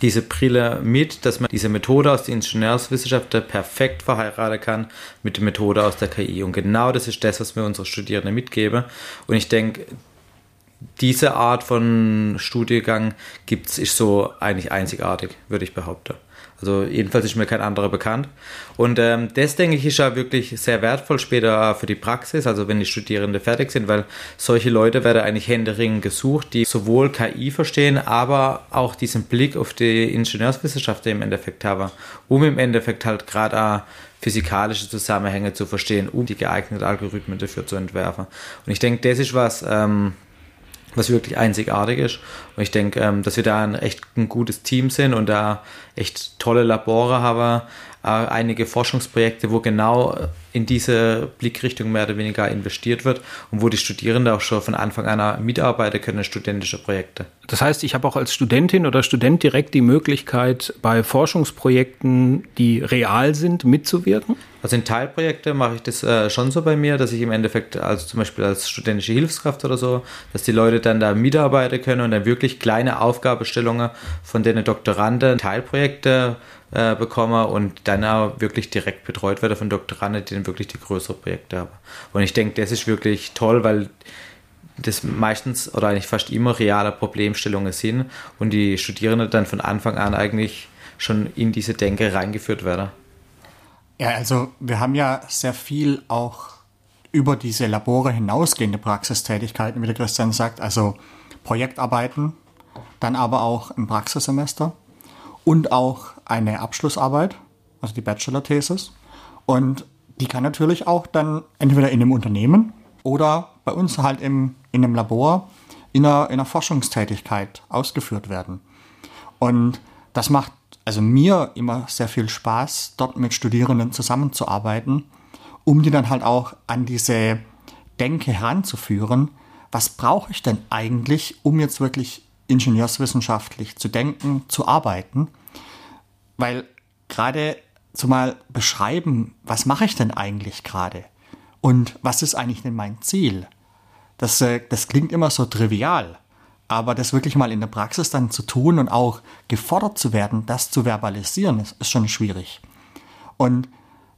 diese Brille mit, dass man diese Methode aus der Ingenieurswissenschaft perfekt verheiraten kann mit der Methode aus der KI. Und genau das ist das, was wir unseren Studierenden mitgeben. Und ich denke, diese Art von Studiengang gibt es, ist so eigentlich einzigartig, würde ich behaupten. Also jedenfalls ist mir kein anderer bekannt. Und ähm, das, denke ich, ist ja wirklich sehr wertvoll später für die Praxis, also wenn die Studierenden fertig sind, weil solche Leute werden eigentlich händeringend gesucht, die sowohl KI verstehen, aber auch diesen Blick auf die Ingenieurswissenschaft im Endeffekt haben, um im Endeffekt halt gerade auch physikalische Zusammenhänge zu verstehen, um die geeigneten Algorithmen dafür zu entwerfen. Und ich denke, das ist was... Ähm, was wirklich einzigartig ist. Und ich denke, ähm, dass wir da ein echt ein gutes Team sind und da echt tolle Labore haben, äh, einige Forschungsprojekte, wo genau in diese Blickrichtung mehr oder weniger investiert wird und wo die Studierenden auch schon von Anfang an mitarbeiten können, studentische Projekte. Das heißt, ich habe auch als Studentin oder Student direkt die Möglichkeit, bei Forschungsprojekten, die real sind, mitzuwirken? Also in Teilprojekten mache ich das äh, schon so bei mir, dass ich im Endeffekt, also zum Beispiel als studentische Hilfskraft oder so, dass die Leute dann da mitarbeiten können und dann wirklich kleine Aufgabestellungen von den Doktoranden, Teilprojekte äh, bekomme und dann auch wirklich direkt betreut werde von Doktoranden, die dann wirklich die größeren Projekte haben. Und ich denke, das ist wirklich toll, weil das meistens oder eigentlich fast immer reale Problemstellungen sind und die Studierenden dann von Anfang an eigentlich schon in diese Denke reingeführt werden. Ja, also wir haben ja sehr viel auch über diese Labore hinausgehende Praxistätigkeiten, wie der Christian sagt, also Projektarbeiten, dann aber auch ein Praxissemester und auch eine Abschlussarbeit, also die Bachelor-Thesis. Und die kann natürlich auch dann entweder in einem Unternehmen oder bei uns halt im, in einem Labor in einer, in einer Forschungstätigkeit ausgeführt werden. Und das macht also mir immer sehr viel Spaß, dort mit Studierenden zusammenzuarbeiten, um die dann halt auch an diese Denke heranzuführen, was brauche ich denn eigentlich, um jetzt wirklich ingenieurswissenschaftlich zu denken, zu arbeiten? Weil gerade zumal beschreiben, was mache ich denn eigentlich gerade? Und was ist eigentlich denn mein Ziel? Das, äh, das klingt immer so trivial, aber das wirklich mal in der Praxis dann zu tun und auch gefordert zu werden, das zu verbalisieren, ist, ist schon schwierig. Und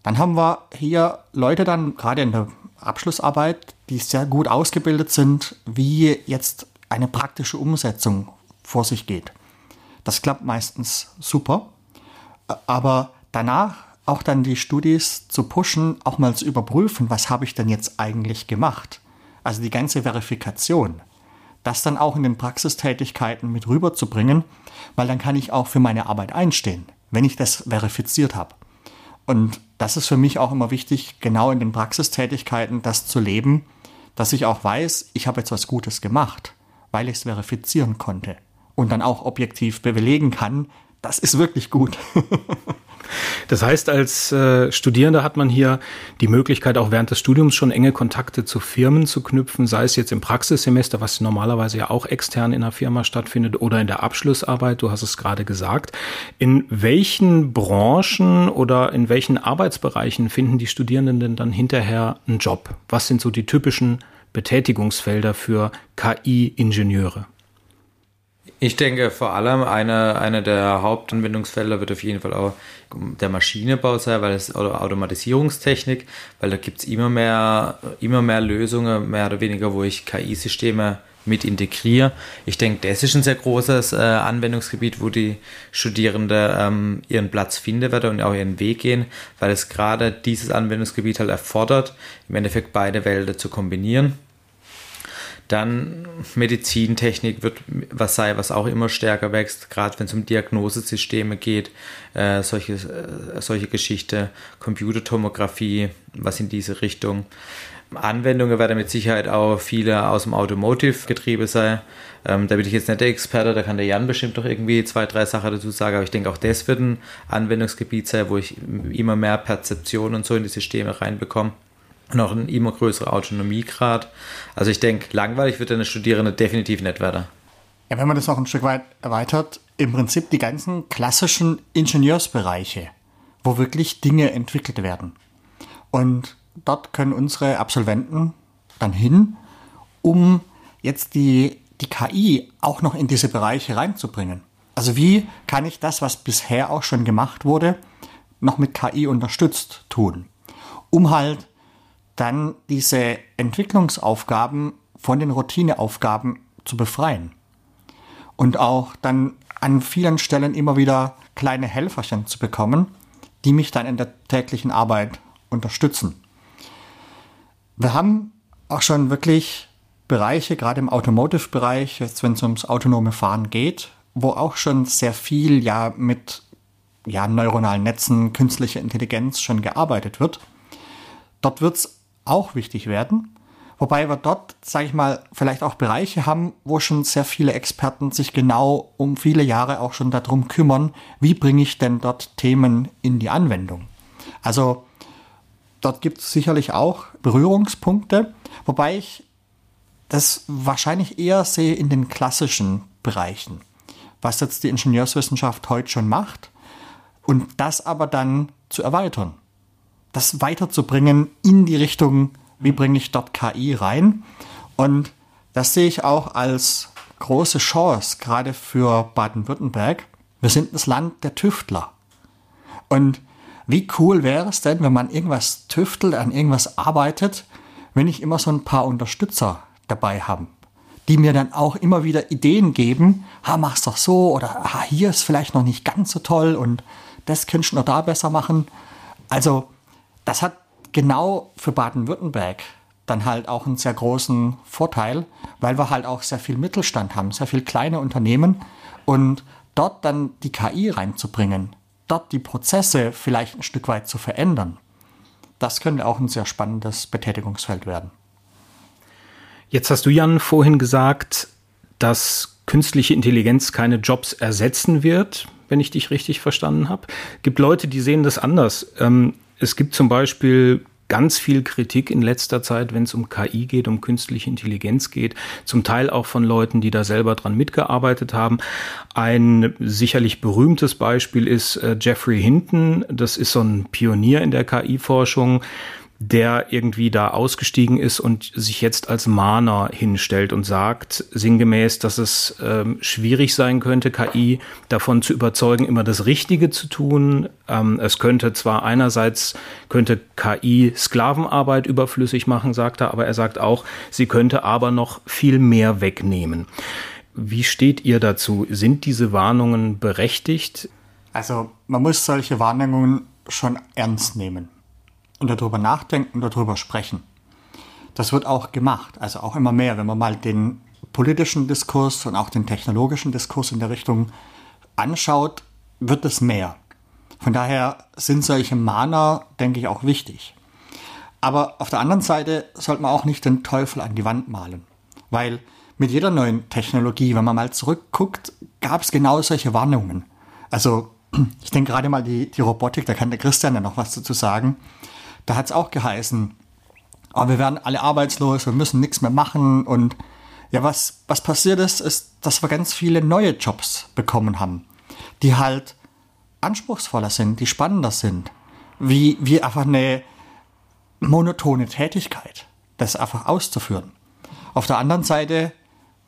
dann haben wir hier Leute dann gerade in der Abschlussarbeit, die sehr gut ausgebildet sind, wie jetzt eine praktische Umsetzung vor sich geht. Das klappt meistens super, aber danach auch dann die Studis zu pushen, auch mal zu überprüfen, was habe ich denn jetzt eigentlich gemacht. Also die ganze Verifikation. Das dann auch in den Praxistätigkeiten mit rüberzubringen, weil dann kann ich auch für meine Arbeit einstehen, wenn ich das verifiziert habe. Und das ist für mich auch immer wichtig, genau in den Praxistätigkeiten das zu leben, dass ich auch weiß, ich habe jetzt was Gutes gemacht, weil ich es verifizieren konnte und dann auch objektiv belegen kann, das ist wirklich gut. [LAUGHS] Das heißt, als äh, Studierender hat man hier die Möglichkeit, auch während des Studiums schon enge Kontakte zu Firmen zu knüpfen, sei es jetzt im Praxissemester, was normalerweise ja auch extern in der Firma stattfindet, oder in der Abschlussarbeit, du hast es gerade gesagt. In welchen Branchen oder in welchen Arbeitsbereichen finden die Studierenden denn dann hinterher einen Job? Was sind so die typischen Betätigungsfelder für KI-Ingenieure? Ich denke vor allem eine, eine der Hauptanwendungsfelder wird auf jeden Fall auch der Maschinenbau sein, weil es oder Automatisierungstechnik, weil da gibt es immer mehr, immer mehr Lösungen, mehr oder weniger, wo ich KI-Systeme mit integriere. Ich denke, das ist ein sehr großes äh, Anwendungsgebiet, wo die Studierenden ähm, ihren Platz finden werden und auch ihren Weg gehen, weil es gerade dieses Anwendungsgebiet halt erfordert, im Endeffekt beide Welten zu kombinieren. Dann Medizintechnik wird was sein, was auch immer stärker wächst, gerade wenn es um Diagnosesysteme geht, äh, solche, äh, solche Geschichte, Computertomographie, was in diese Richtung. Anwendungen werden mit Sicherheit auch viele aus dem Automotive-Getriebe sein. Ähm, da bin ich jetzt nicht der Experte, da kann der Jan bestimmt doch irgendwie zwei, drei Sachen dazu sagen, aber ich denke auch das wird ein Anwendungsgebiet sein, wo ich immer mehr Perzeption und so in die Systeme reinbekomme noch ein immer größerer Autonomiegrad. Also ich denke, langweilig wird eine Studierende definitiv nicht werden. Ja, wenn man das noch ein Stück weit erweitert, im Prinzip die ganzen klassischen Ingenieursbereiche, wo wirklich Dinge entwickelt werden. Und dort können unsere Absolventen dann hin, um jetzt die, die KI auch noch in diese Bereiche reinzubringen. Also wie kann ich das, was bisher auch schon gemacht wurde, noch mit KI unterstützt tun, um halt dann diese Entwicklungsaufgaben von den Routineaufgaben zu befreien. Und auch dann an vielen Stellen immer wieder kleine Helferchen zu bekommen, die mich dann in der täglichen Arbeit unterstützen. Wir haben auch schon wirklich Bereiche, gerade im Automotive-Bereich, jetzt wenn es ums autonome Fahren geht, wo auch schon sehr viel ja mit ja, neuronalen Netzen, künstlicher Intelligenz schon gearbeitet wird. Dort wird es auch wichtig werden. Wobei wir dort, sage ich mal, vielleicht auch Bereiche haben, wo schon sehr viele Experten sich genau um viele Jahre auch schon darum kümmern, wie bringe ich denn dort Themen in die Anwendung. Also dort gibt es sicherlich auch Berührungspunkte, wobei ich das wahrscheinlich eher sehe in den klassischen Bereichen, was jetzt die Ingenieurswissenschaft heute schon macht und das aber dann zu erweitern das weiterzubringen in die Richtung, wie bringe ich dort KI rein. Und das sehe ich auch als große Chance, gerade für Baden-Württemberg. Wir sind das Land der Tüftler. Und wie cool wäre es denn, wenn man irgendwas tüftelt, an irgendwas arbeitet, wenn ich immer so ein paar Unterstützer dabei habe, die mir dann auch immer wieder Ideen geben, ha, mach's doch so oder ha, hier ist vielleicht noch nicht ganz so toll und das könntest du noch da besser machen. Also das hat genau für Baden-Württemberg dann halt auch einen sehr großen Vorteil, weil wir halt auch sehr viel Mittelstand haben, sehr viel kleine Unternehmen und dort dann die KI reinzubringen, dort die Prozesse vielleicht ein Stück weit zu verändern, das könnte auch ein sehr spannendes Betätigungsfeld werden. Jetzt hast du, Jan, vorhin gesagt, dass künstliche Intelligenz keine Jobs ersetzen wird, wenn ich dich richtig verstanden habe. Gibt Leute, die sehen das anders. Ähm, es gibt zum Beispiel ganz viel Kritik in letzter Zeit, wenn es um KI geht, um künstliche Intelligenz geht, zum Teil auch von Leuten, die da selber dran mitgearbeitet haben. Ein sicherlich berühmtes Beispiel ist äh, Jeffrey Hinton. Das ist so ein Pionier in der KI-Forschung der irgendwie da ausgestiegen ist und sich jetzt als Mahner hinstellt und sagt sinngemäß, dass es ähm, schwierig sein könnte, KI davon zu überzeugen, immer das Richtige zu tun. Ähm, es könnte zwar einerseits könnte KI Sklavenarbeit überflüssig machen, sagt er, aber er sagt auch, sie könnte aber noch viel mehr wegnehmen. Wie steht ihr dazu? Sind diese Warnungen berechtigt? Also man muss solche Warnungen schon ernst nehmen und darüber nachdenken, darüber sprechen. Das wird auch gemacht, also auch immer mehr, wenn man mal den politischen Diskurs und auch den technologischen Diskurs in der Richtung anschaut, wird es mehr. Von daher sind solche Mahner, denke ich, auch wichtig. Aber auf der anderen Seite sollte man auch nicht den Teufel an die Wand malen. Weil mit jeder neuen Technologie, wenn man mal zurückguckt, gab es genau solche Warnungen. Also [CLEARS THROAT] ich denke gerade mal die, die Robotik, da kann der Christian ja noch was dazu sagen. Da hat es auch geheißen, oh, wir werden alle arbeitslos, wir müssen nichts mehr machen. Und ja, was, was passiert ist, ist, dass wir ganz viele neue Jobs bekommen haben, die halt anspruchsvoller sind, die spannender sind. Wie, wie einfach eine monotone Tätigkeit, das einfach auszuführen. Auf der anderen Seite,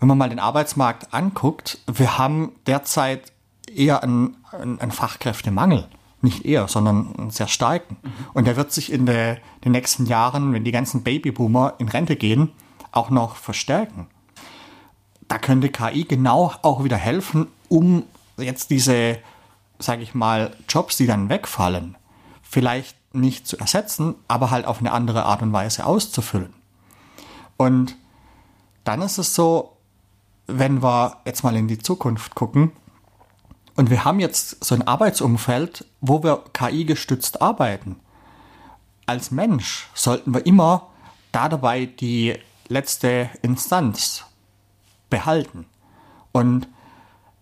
wenn man mal den Arbeitsmarkt anguckt, wir haben derzeit eher einen, einen Fachkräftemangel nicht eher, sondern einen sehr starken. Mhm. Und der wird sich in der, den nächsten Jahren, wenn die ganzen Babyboomer in Rente gehen, auch noch verstärken. Da könnte KI genau auch wieder helfen, um jetzt diese, sage ich mal, Jobs, die dann wegfallen, vielleicht nicht zu ersetzen, aber halt auf eine andere Art und Weise auszufüllen. Und dann ist es so, wenn wir jetzt mal in die Zukunft gucken, und wir haben jetzt so ein Arbeitsumfeld, wo wir KI gestützt arbeiten. Als Mensch sollten wir immer da dabei die letzte Instanz behalten. Und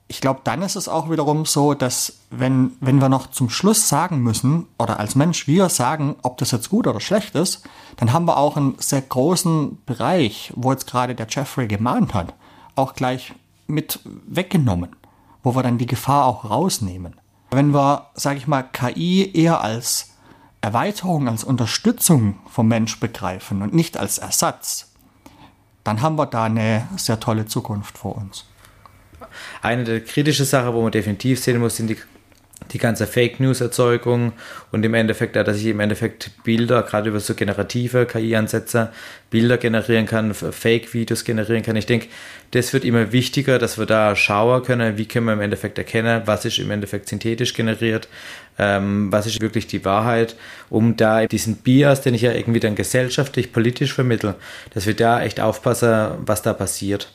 ich glaube, dann ist es auch wiederum so, dass wenn, wenn wir noch zum Schluss sagen müssen, oder als Mensch wir sagen, ob das jetzt gut oder schlecht ist, dann haben wir auch einen sehr großen Bereich, wo jetzt gerade der Jeffrey gemahnt hat, auch gleich mit weggenommen wo wir dann die Gefahr auch rausnehmen. Wenn wir, sage ich mal, KI eher als Erweiterung, als Unterstützung vom Mensch begreifen und nicht als Ersatz, dann haben wir da eine sehr tolle Zukunft vor uns. Eine der kritischen Sachen, wo man definitiv sehen muss, sind die die ganze Fake News Erzeugung und im Endeffekt, dass ich im Endeffekt Bilder, gerade über so generative KI-Ansätze, Bilder generieren kann, Fake-Videos generieren kann. Ich denke, das wird immer wichtiger, dass wir da schauen können, wie können wir im Endeffekt erkennen, was ist im Endeffekt synthetisch generiert, ähm, was ist wirklich die Wahrheit, um da diesen Bias, den ich ja irgendwie dann gesellschaftlich, politisch vermittle, dass wir da echt aufpassen, was da passiert.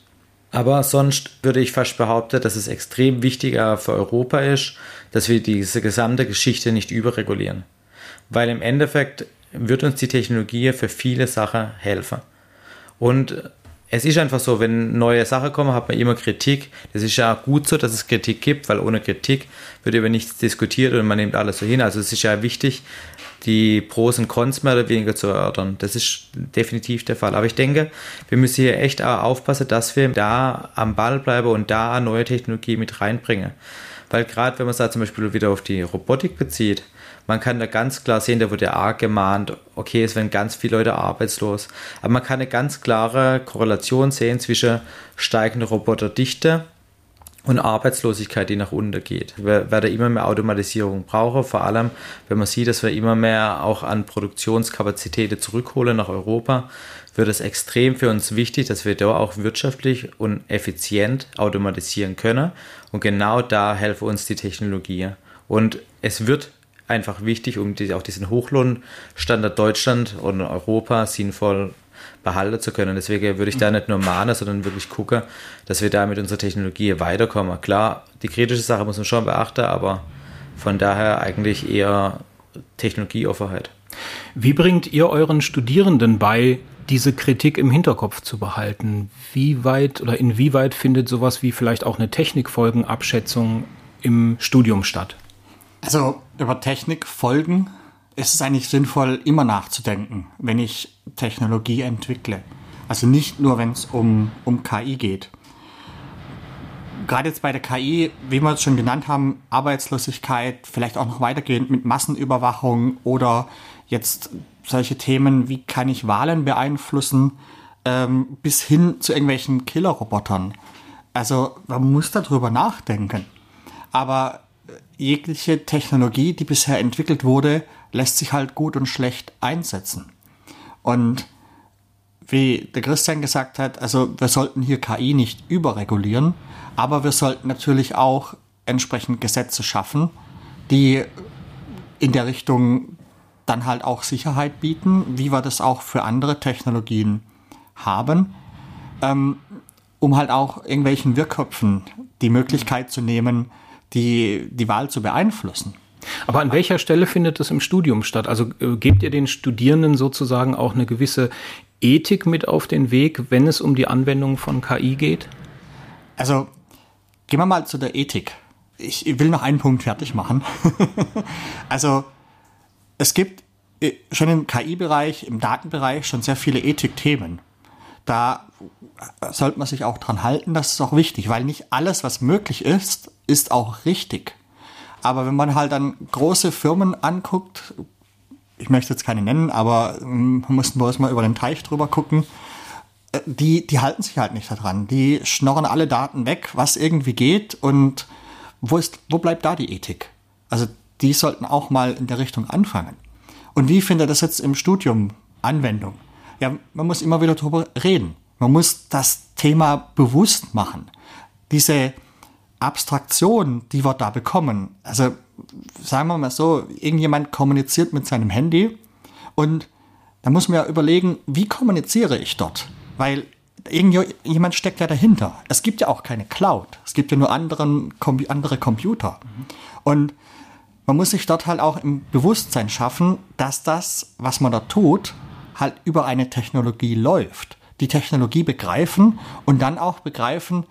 Aber sonst würde ich fast behaupten, dass es extrem wichtiger für Europa ist, dass wir diese gesamte Geschichte nicht überregulieren. Weil im Endeffekt wird uns die Technologie für viele Sachen helfen. Und es ist einfach so, wenn neue Sachen kommen, hat man immer Kritik. Das ist ja gut so, dass es Kritik gibt, weil ohne Kritik wird über nichts diskutiert und man nimmt alles so hin. Also es ist ja wichtig, die Pros und Cons mehr oder weniger zu erörtern. Das ist definitiv der Fall. Aber ich denke, wir müssen hier echt aufpassen, dass wir da am Ball bleiben und da neue Technologie mit reinbringen. Weil gerade wenn man es da zum Beispiel wieder auf die Robotik bezieht, man kann da ganz klar sehen, da wurde ja arg gemahnt, okay, es werden ganz viele Leute arbeitslos. Aber man kann eine ganz klare Korrelation sehen zwischen steigender Roboterdichte und Arbeitslosigkeit, die nach unten geht. Wir werden immer mehr Automatisierung brauchen, vor allem wenn man sieht, dass wir immer mehr auch an Produktionskapazitäten zurückholen nach Europa, wird es extrem für uns wichtig, dass wir da auch wirtschaftlich und effizient automatisieren können. Und genau da helfen uns die Technologien. Und es wird einfach wichtig, um die, auch diesen Hochlohnstandard Deutschland und Europa sinnvoll behalten zu können. Deswegen würde ich da nicht nur mahnen, sondern wirklich gucken, dass wir da mit unserer Technologie weiterkommen. Klar, die kritische Sache muss man schon beachten, aber von daher eigentlich eher Technologieoffenheit. Wie bringt ihr euren Studierenden bei, diese Kritik im Hinterkopf zu behalten? Wie weit oder inwieweit findet sowas wie vielleicht auch eine Technikfolgenabschätzung im Studium statt? Also über Technikfolgen es ist eigentlich sinnvoll, immer nachzudenken, wenn ich Technologie entwickle. Also nicht nur, wenn es um, um KI geht. Gerade jetzt bei der KI, wie wir es schon genannt haben, Arbeitslosigkeit, vielleicht auch noch weitergehend mit Massenüberwachung oder jetzt solche Themen, wie kann ich Wahlen beeinflussen, ähm, bis hin zu irgendwelchen Killerrobotern. Also man muss darüber nachdenken. Aber jegliche Technologie, die bisher entwickelt wurde, lässt sich halt gut und schlecht einsetzen. Und wie der Christian gesagt hat, also wir sollten hier KI nicht überregulieren, aber wir sollten natürlich auch entsprechend Gesetze schaffen, die in der Richtung dann halt auch Sicherheit bieten, wie wir das auch für andere Technologien haben, ähm, um halt auch irgendwelchen Wirrköpfen die Möglichkeit zu nehmen, die, die Wahl zu beeinflussen. Aber an welcher Stelle findet das im Studium statt? Also äh, gebt ihr den Studierenden sozusagen auch eine gewisse Ethik mit auf den Weg, wenn es um die Anwendung von KI geht? Also gehen wir mal zu der Ethik. Ich will noch einen Punkt fertig machen. [LAUGHS] also es gibt äh, schon im KI-Bereich, im Datenbereich schon sehr viele Ethikthemen. Da sollte man sich auch dran halten, das ist auch wichtig, weil nicht alles, was möglich ist, ist auch richtig. Aber wenn man halt dann große Firmen anguckt, ich möchte jetzt keine nennen, aber ähm, man muss bloß mal über den Teich drüber gucken, äh, die, die halten sich halt nicht daran. Die schnorren alle Daten weg, was irgendwie geht und wo, ist, wo bleibt da die Ethik? Also die sollten auch mal in der Richtung anfangen. Und wie findet das jetzt im Studium Anwendung? Ja, man muss immer wieder darüber reden. Man muss das Thema bewusst machen. Diese Abstraktion, die wir da bekommen, also sagen wir mal so, irgendjemand kommuniziert mit seinem Handy und da muss man ja überlegen, wie kommuniziere ich dort? Weil irgendjemand steckt ja dahinter. Es gibt ja auch keine Cloud. Es gibt ja nur anderen, andere Computer. Und man muss sich dort halt auch im Bewusstsein schaffen, dass das, was man da tut, halt über eine Technologie läuft. Die Technologie begreifen und dann auch begreifen,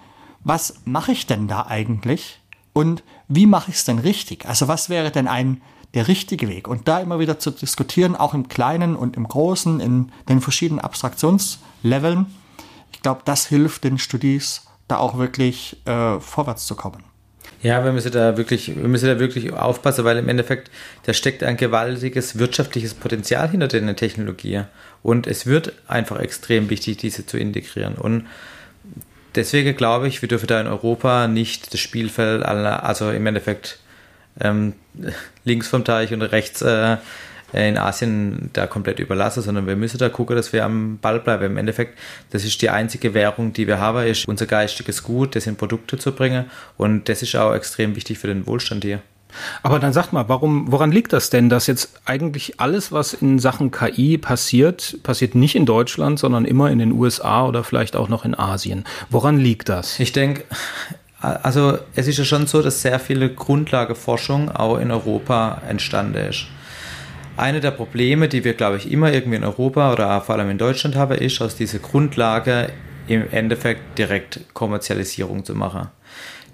was mache ich denn da eigentlich und wie mache ich es denn richtig? Also was wäre denn ein der richtige Weg? Und da immer wieder zu diskutieren, auch im Kleinen und im Großen, in den verschiedenen Abstraktionsleveln, ich glaube, das hilft den Studis da auch wirklich äh, vorwärts zu kommen. Ja, wir müssen da wirklich, wir müssen da wirklich aufpassen, weil im Endeffekt, da steckt ein gewaltiges wirtschaftliches Potenzial hinter der Technologie. Und es wird einfach extrem wichtig, diese zu integrieren. Und deswegen glaube ich, wir dürfen da in Europa nicht das Spielfeld, aller, also im Endeffekt ähm, [LAUGHS] links vom Teich und rechts äh, in Asien da komplett überlassen, sondern wir müssen da gucken, dass wir am Ball bleiben. Im Endeffekt, das ist die einzige Währung, die wir haben, ist unser geistiges Gut, das in Produkte zu bringen und das ist auch extrem wichtig für den Wohlstand hier. Aber dann sagt mal, warum, woran liegt das denn, dass jetzt eigentlich alles, was in Sachen KI passiert, passiert nicht in Deutschland, sondern immer in den USA oder vielleicht auch noch in Asien? Woran liegt das? Ich denke, also es ist ja schon so, dass sehr viele Grundlageforschung auch in Europa entstanden ist. Eine der Probleme, die wir, glaube ich, immer irgendwie in Europa oder vor allem in Deutschland haben, ist, aus dieser Grundlage im Endeffekt direkt Kommerzialisierung zu machen.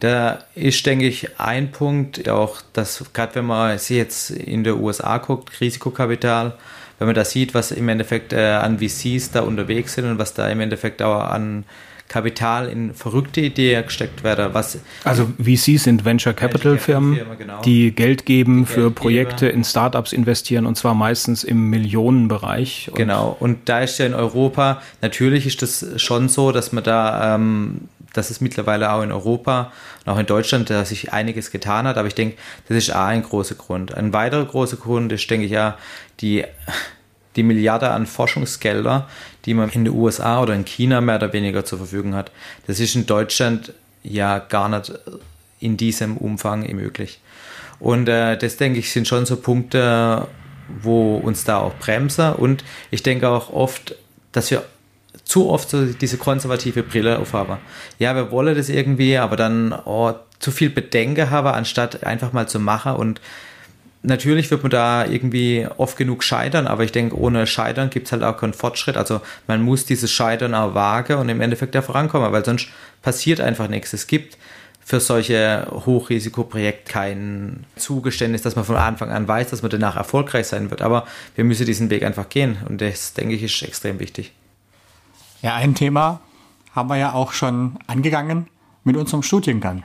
Da ist, denke ich, ein Punkt auch, dass gerade wenn man sich jetzt in der USA guckt, Risikokapital, wenn man da sieht, was im Endeffekt äh, an VCs da unterwegs sind und was da im Endeffekt auch an Kapital in verrückte Ideen gesteckt werden. Was also VCs sind Venture Capital Firmen, genau. die Geld geben die für Projekte in Startups investieren und zwar meistens im Millionenbereich. Und genau. Und da ist ja in Europa natürlich ist das schon so, dass man da ähm, dass es mittlerweile auch in Europa und auch in Deutschland da sich einiges getan hat. Aber ich denke, das ist auch ein großer Grund. Ein weiterer großer Grund ist, denke ich, ja, die, die Milliarde an Forschungsgelder, die man in den USA oder in China mehr oder weniger zur Verfügung hat. Das ist in Deutschland ja gar nicht in diesem Umfang möglich. Und äh, das, denke ich, sind schon so Punkte, wo uns da auch bremsen. Und ich denke auch oft, dass wir zu oft so diese konservative Brille aufhaben. Ja, wir wollen das irgendwie, aber dann oh, zu viel Bedenken haben, anstatt einfach mal zu machen. Und natürlich wird man da irgendwie oft genug scheitern, aber ich denke, ohne Scheitern gibt es halt auch keinen Fortschritt. Also man muss dieses Scheitern auch wagen und im Endeffekt da vorankommen, weil sonst passiert einfach nichts. Es gibt für solche Hochrisikoprojekte kein Zugeständnis, dass man von Anfang an weiß, dass man danach erfolgreich sein wird. Aber wir müssen diesen Weg einfach gehen und das, denke ich, ist extrem wichtig. Ja, ein Thema haben wir ja auch schon angegangen mit unserem Studiengang.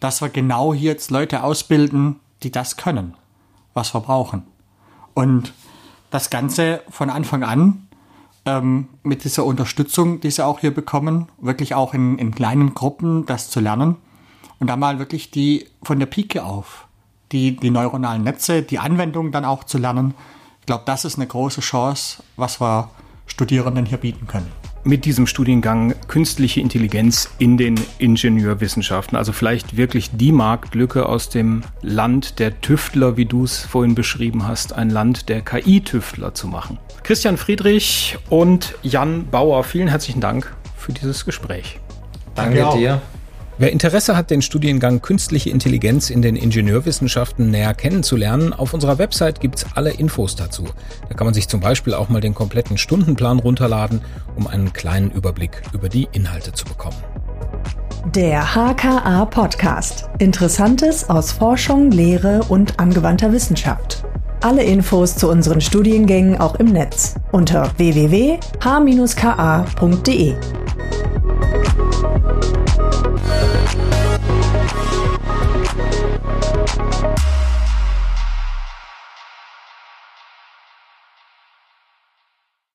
Dass wir genau hier jetzt Leute ausbilden, die das können, was wir brauchen. Und das Ganze von Anfang an ähm, mit dieser Unterstützung, die sie auch hier bekommen, wirklich auch in, in kleinen Gruppen das zu lernen und da mal wirklich die von der Pike auf, die, die neuronalen Netze, die Anwendung dann auch zu lernen. Ich glaube, das ist eine große Chance, was wir Studierenden hier bieten können mit diesem Studiengang künstliche Intelligenz in den Ingenieurwissenschaften. Also vielleicht wirklich die Marktlücke aus dem Land der Tüftler, wie du es vorhin beschrieben hast, ein Land der KI-Tüftler zu machen. Christian Friedrich und Jan Bauer, vielen herzlichen Dank für dieses Gespräch. Danke, Danke dir. Wer Interesse hat, den Studiengang Künstliche Intelligenz in den Ingenieurwissenschaften näher kennenzulernen, auf unserer Website gibt's alle Infos dazu. Da kann man sich zum Beispiel auch mal den kompletten Stundenplan runterladen, um einen kleinen Überblick über die Inhalte zu bekommen. Der HKA Podcast. Interessantes aus Forschung, Lehre und angewandter Wissenschaft. Alle Infos zu unseren Studiengängen auch im Netz unter www.h-ka.de.